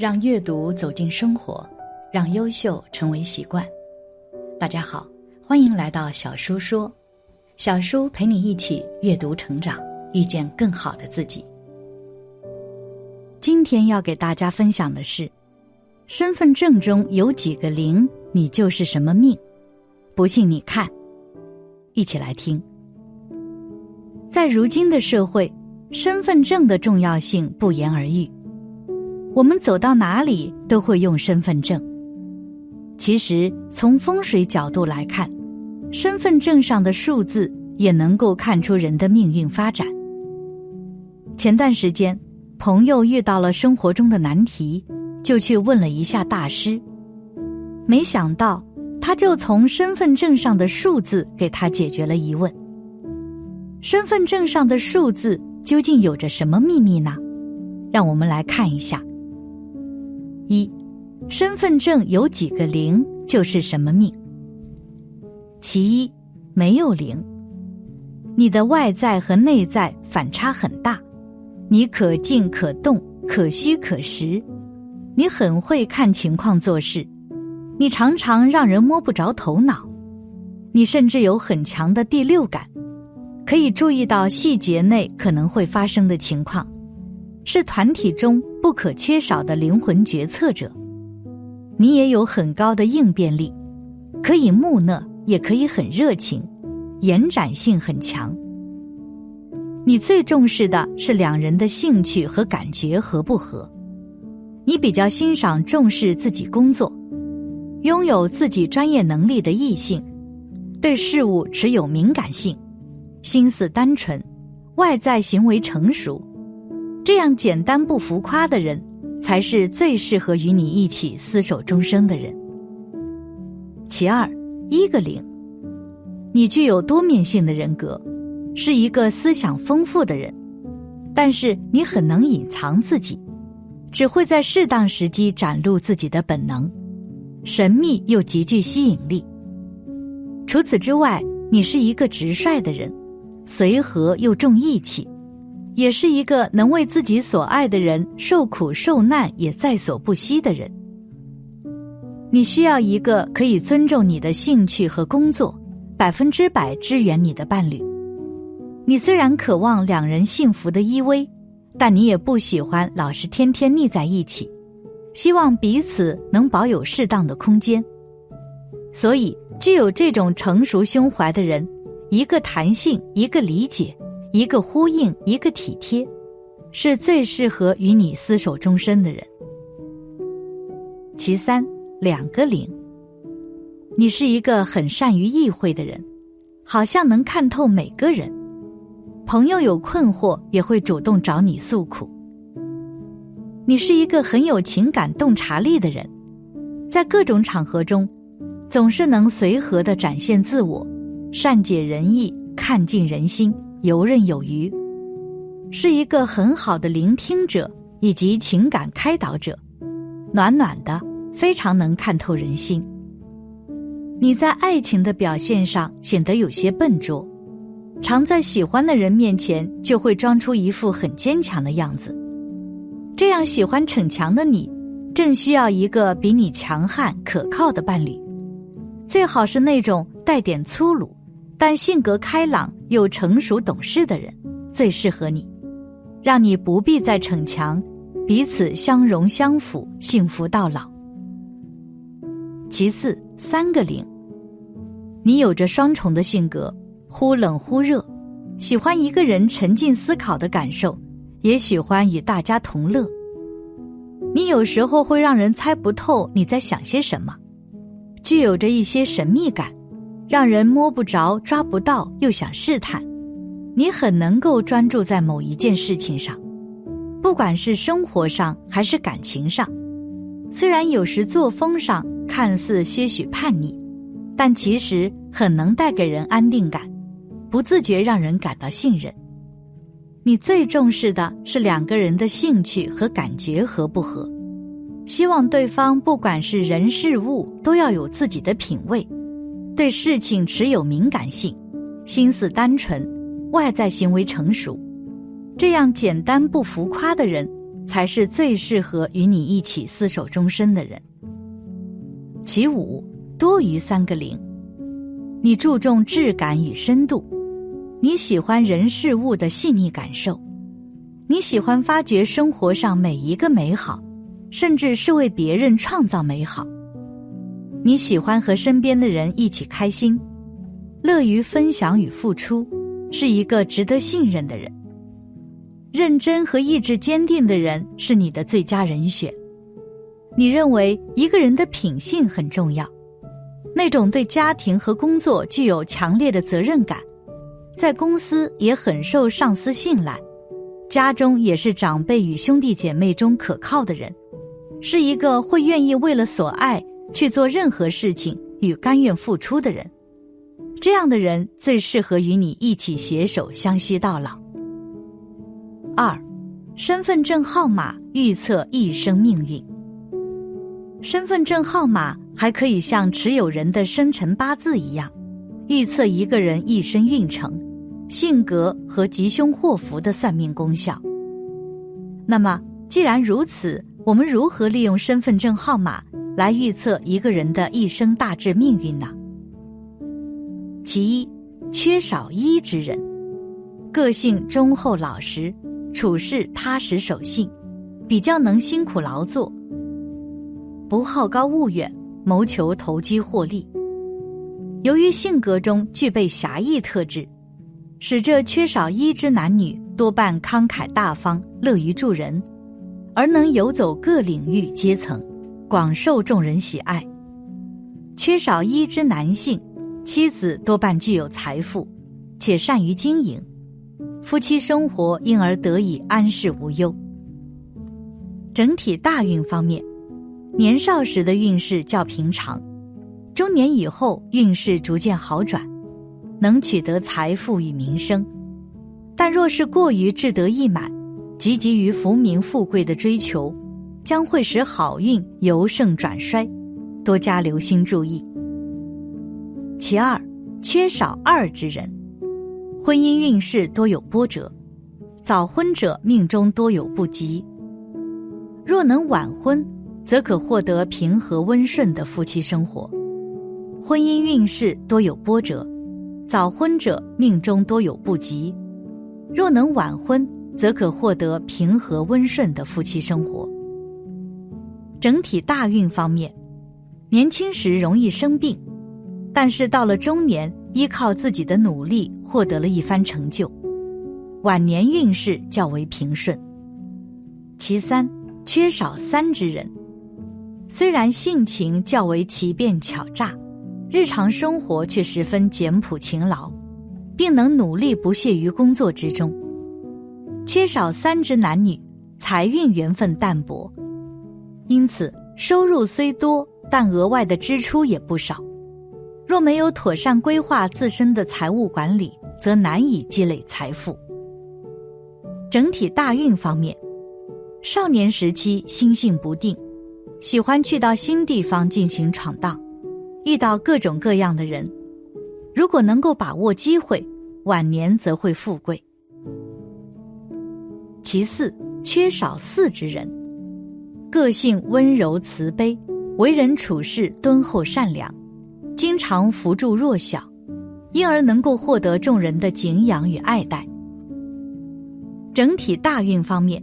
让阅读走进生活，让优秀成为习惯。大家好，欢迎来到小叔说，小叔陪你一起阅读成长，遇见更好的自己。今天要给大家分享的是，身份证中有几个零，你就是什么命。不信你看，一起来听。在如今的社会，身份证的重要性不言而喻。我们走到哪里都会用身份证。其实从风水角度来看，身份证上的数字也能够看出人的命运发展。前段时间，朋友遇到了生活中的难题，就去问了一下大师，没想到他就从身份证上的数字给他解决了疑问。身份证上的数字究竟有着什么秘密呢？让我们来看一下。一，身份证有几个零就是什么命。其一，没有零，你的外在和内在反差很大，你可静可动，可虚可实，你很会看情况做事，你常常让人摸不着头脑，你甚至有很强的第六感，可以注意到细节内可能会发生的情况。是团体中不可缺少的灵魂决策者，你也有很高的应变力，可以木讷，也可以很热情，延展性很强。你最重视的是两人的兴趣和感觉合不合。你比较欣赏重视自己工作，拥有自己专业能力的异性，对事物持有敏感性，心思单纯，外在行为成熟。这样简单不浮夸的人，才是最适合与你一起厮守终生的人。其二，一个零，你具有多面性的人格，是一个思想丰富的人，但是你很能隐藏自己，只会在适当时机展露自己的本能，神秘又极具吸引力。除此之外，你是一个直率的人，随和又重义气。也是一个能为自己所爱的人受苦受难也在所不惜的人。你需要一个可以尊重你的兴趣和工作，百分之百支援你的伴侣。你虽然渴望两人幸福的依偎，但你也不喜欢老是天天腻在一起，希望彼此能保有适当的空间。所以，具有这种成熟胸怀的人，一个弹性，一个理解。一个呼应，一个体贴，是最适合与你厮守终身的人。其三，两个零，你是一个很善于意会的人，好像能看透每个人。朋友有困惑也会主动找你诉苦。你是一个很有情感洞察力的人，在各种场合中，总是能随和的展现自我，善解人意，看尽人心。游刃有余，是一个很好的聆听者以及情感开导者，暖暖的，非常能看透人心。你在爱情的表现上显得有些笨拙，常在喜欢的人面前就会装出一副很坚强的样子。这样喜欢逞强的你，正需要一个比你强悍可靠的伴侣，最好是那种带点粗鲁。但性格开朗又成熟懂事的人，最适合你，让你不必再逞强，彼此相融相辅，幸福到老。其次，三个零，你有着双重的性格，忽冷忽热，喜欢一个人沉浸思考的感受，也喜欢与大家同乐。你有时候会让人猜不透你在想些什么，具有着一些神秘感。让人摸不着、抓不到，又想试探，你很能够专注在某一件事情上，不管是生活上还是感情上。虽然有时作风上看似些许叛逆，但其实很能带给人安定感，不自觉让人感到信任。你最重视的是两个人的兴趣和感觉合不合，希望对方不管是人事物都要有自己的品味。对事情持有敏感性，心思单纯，外在行为成熟，这样简单不浮夸的人，才是最适合与你一起厮守终身的人。其五，多于三个零。你注重质感与深度，你喜欢人事物的细腻感受，你喜欢发掘生活上每一个美好，甚至是为别人创造美好。你喜欢和身边的人一起开心，乐于分享与付出，是一个值得信任的人。认真和意志坚定的人是你的最佳人选。你认为一个人的品性很重要。那种对家庭和工作具有强烈的责任感，在公司也很受上司信赖，家中也是长辈与兄弟姐妹中可靠的人，是一个会愿意为了所爱去做任何事情与甘愿付出的人。这样的人最适合与你一起携手相惜到老。二，身份证号码预测一生命运。身份证号码。还可以像持有人的生辰八字一样，预测一个人一生运程、性格和吉凶祸福的算命功效。那么，既然如此，我们如何利用身份证号码来预测一个人的一生大致命运呢？其一，缺少一之人，个性忠厚老实，处事踏实守信，比较能辛苦劳作，不好高骛远。谋求投机获利，由于性格中具备侠义特质，使这缺少一之男女多半慷慨大方、乐于助人，而能游走各领域阶层，广受众人喜爱。缺少一之男性，妻子多半具有财富，且善于经营，夫妻生活因而得以安适无忧。整体大运方面。年少时的运势较平常，中年以后运势逐渐好转，能取得财富与名声。但若是过于志得意满，积极于浮名富贵的追求，将会使好运由盛转衰，多加留心注意。其二，缺少二之人，婚姻运势多有波折，早婚者命中多有不吉。若能晚婚。则可获得平和温顺的夫妻生活，婚姻运势多有波折，早婚者命中多有不吉。若能晚婚，则可获得平和温顺的夫妻生活。整体大运方面，年轻时容易生病，但是到了中年，依靠自己的努力获得了一番成就，晚年运势较为平顺。其三，缺少三之人。虽然性情较为奇变巧诈，日常生活却十分简朴勤劳，并能努力不懈于工作之中。缺少三之男女，财运缘分淡薄，因此收入虽多，但额外的支出也不少。若没有妥善规划自身的财务管理，则难以积累财富。整体大运方面，少年时期心性不定。喜欢去到新地方进行闯荡，遇到各种各样的人。如果能够把握机会，晚年则会富贵。其四，缺少四之人，个性温柔慈悲，为人处事敦厚善良，经常扶助弱小，因而能够获得众人的敬仰与爱戴。整体大运方面，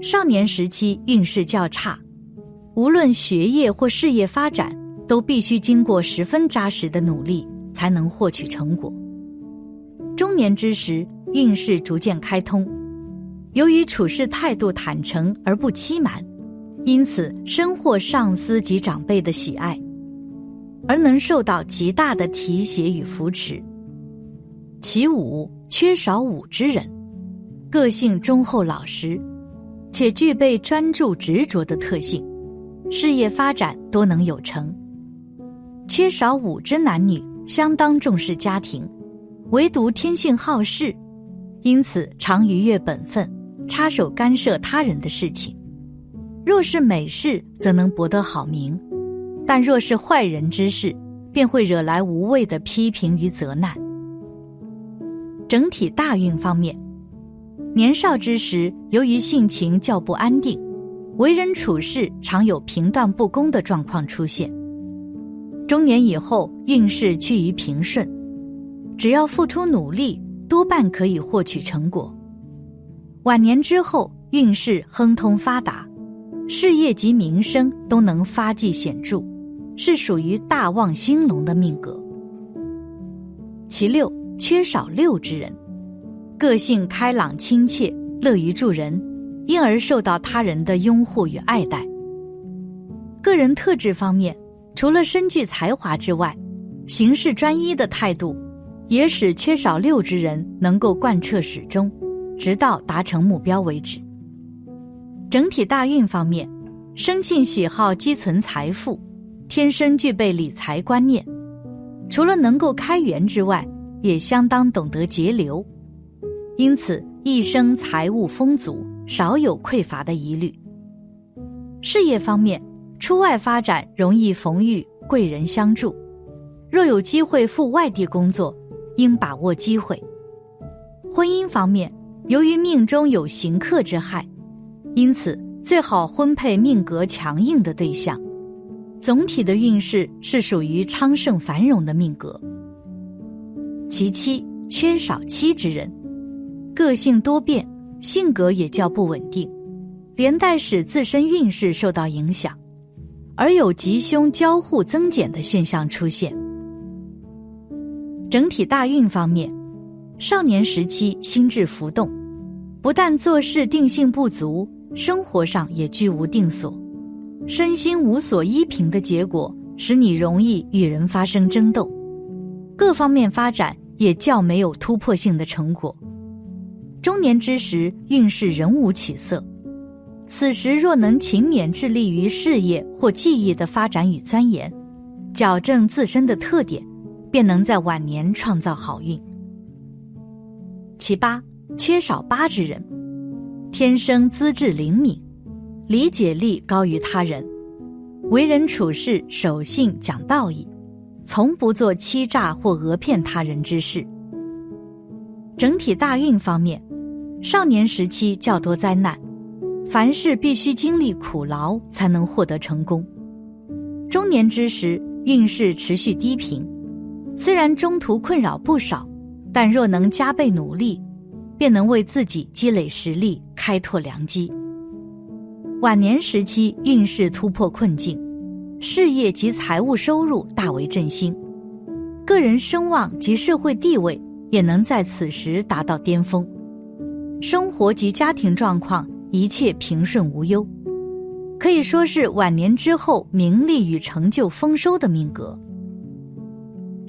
少年时期运势较差。无论学业或事业发展，都必须经过十分扎实的努力才能获取成果。中年之时，运势逐渐开通，由于处事态度坦诚而不欺瞒，因此深获上司及长辈的喜爱，而能受到极大的提携与扶持。其五，缺少五之人，个性忠厚老实，且具备专注执着的特性。事业发展多能有成，缺少五之男女相当重视家庭，唯独天性好事，因此常逾越本分，插手干涉他人的事情。若是美事，则能博得好名；但若是坏人之事，便会惹来无谓的批评与责难。整体大运方面，年少之时，由于性情较不安定，为人处事常有评断不公的状况出现。中年以后，运势趋于平顺，只要付出努力，多半可以获取成果。晚年之后，运势亨通发达，事业及名声都能发迹显著，是属于大旺兴隆的命格。其六，缺少六之人。个性开朗亲切，乐于助人，因而受到他人的拥护与爱戴。个人特质方面，除了身具才华之外，行事专一的态度，也使缺少六之人能够贯彻始终，直到达成目标为止。整体大运方面，生性喜好积存财富，天生具备理财观念，除了能够开源之外，也相当懂得节流。因此，一生财物丰足，少有匮乏的疑虑。事业方面，出外发展容易逢遇贵人相助。若有机会赴外地工作，应把握机会。婚姻方面，由于命中有刑克之害，因此最好婚配命格强硬的对象。总体的运势是属于昌盛繁荣的命格。其七，缺少妻之人。个性多变，性格也较不稳定，连带使自身运势受到影响，而有吉凶交互增减的现象出现。整体大运方面，少年时期心智浮动，不但做事定性不足，生活上也居无定所，身心无所依凭的结果，使你容易与人发生争斗，各方面发展也较没有突破性的成果。中年之时，运势仍无起色。此时若能勤勉致力于事业或技艺的发展与钻研，矫正自身的特点，便能在晚年创造好运。其八，缺少八之人，天生资质灵敏，理解力高于他人，为人处事守信讲道义，从不做欺诈或讹骗他人之事。整体大运方面。少年时期较多灾难，凡事必须经历苦劳才能获得成功。中年之时运势持续低平，虽然中途困扰不少，但若能加倍努力，便能为自己积累实力，开拓良机。晚年时期运势突破困境，事业及财务收入大为振兴，个人声望及社会地位也能在此时达到巅峰。生活及家庭状况一切平顺无忧，可以说是晚年之后名利与成就丰收的命格。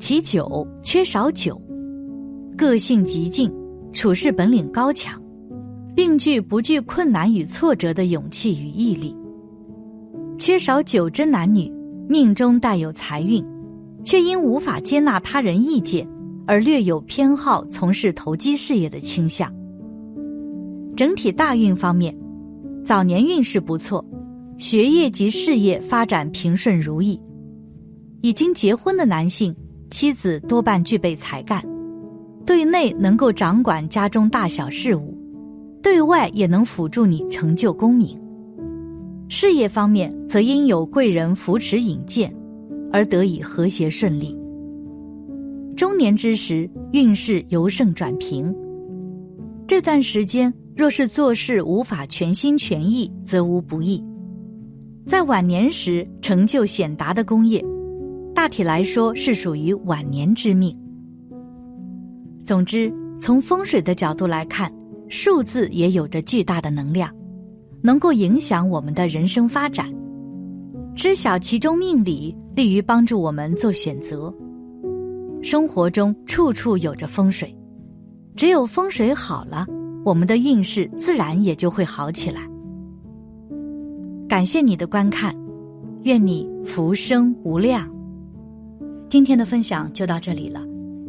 其九缺少酒，个性极静，处事本领高强，并具不惧困难与挫折的勇气与毅力。缺少九真男女，命中带有财运，却因无法接纳他人意见，而略有偏好从事投机事业的倾向。整体大运方面，早年运势不错，学业及事业发展平顺如意。已经结婚的男性，妻子多半具备才干，对内能够掌管家中大小事务，对外也能辅助你成就功名。事业方面，则因有贵人扶持引荐，而得以和谐顺利。中年之时，运势由盛转平，这段时间。若是做事无法全心全意，则无不易。在晚年时成就显达的功业，大体来说是属于晚年之命。总之，从风水的角度来看，数字也有着巨大的能量，能够影响我们的人生发展。知晓其中命理，利于帮助我们做选择。生活中处处有着风水，只有风水好了。我们的运势自然也就会好起来。感谢你的观看，愿你福生无量。今天的分享就到这里了，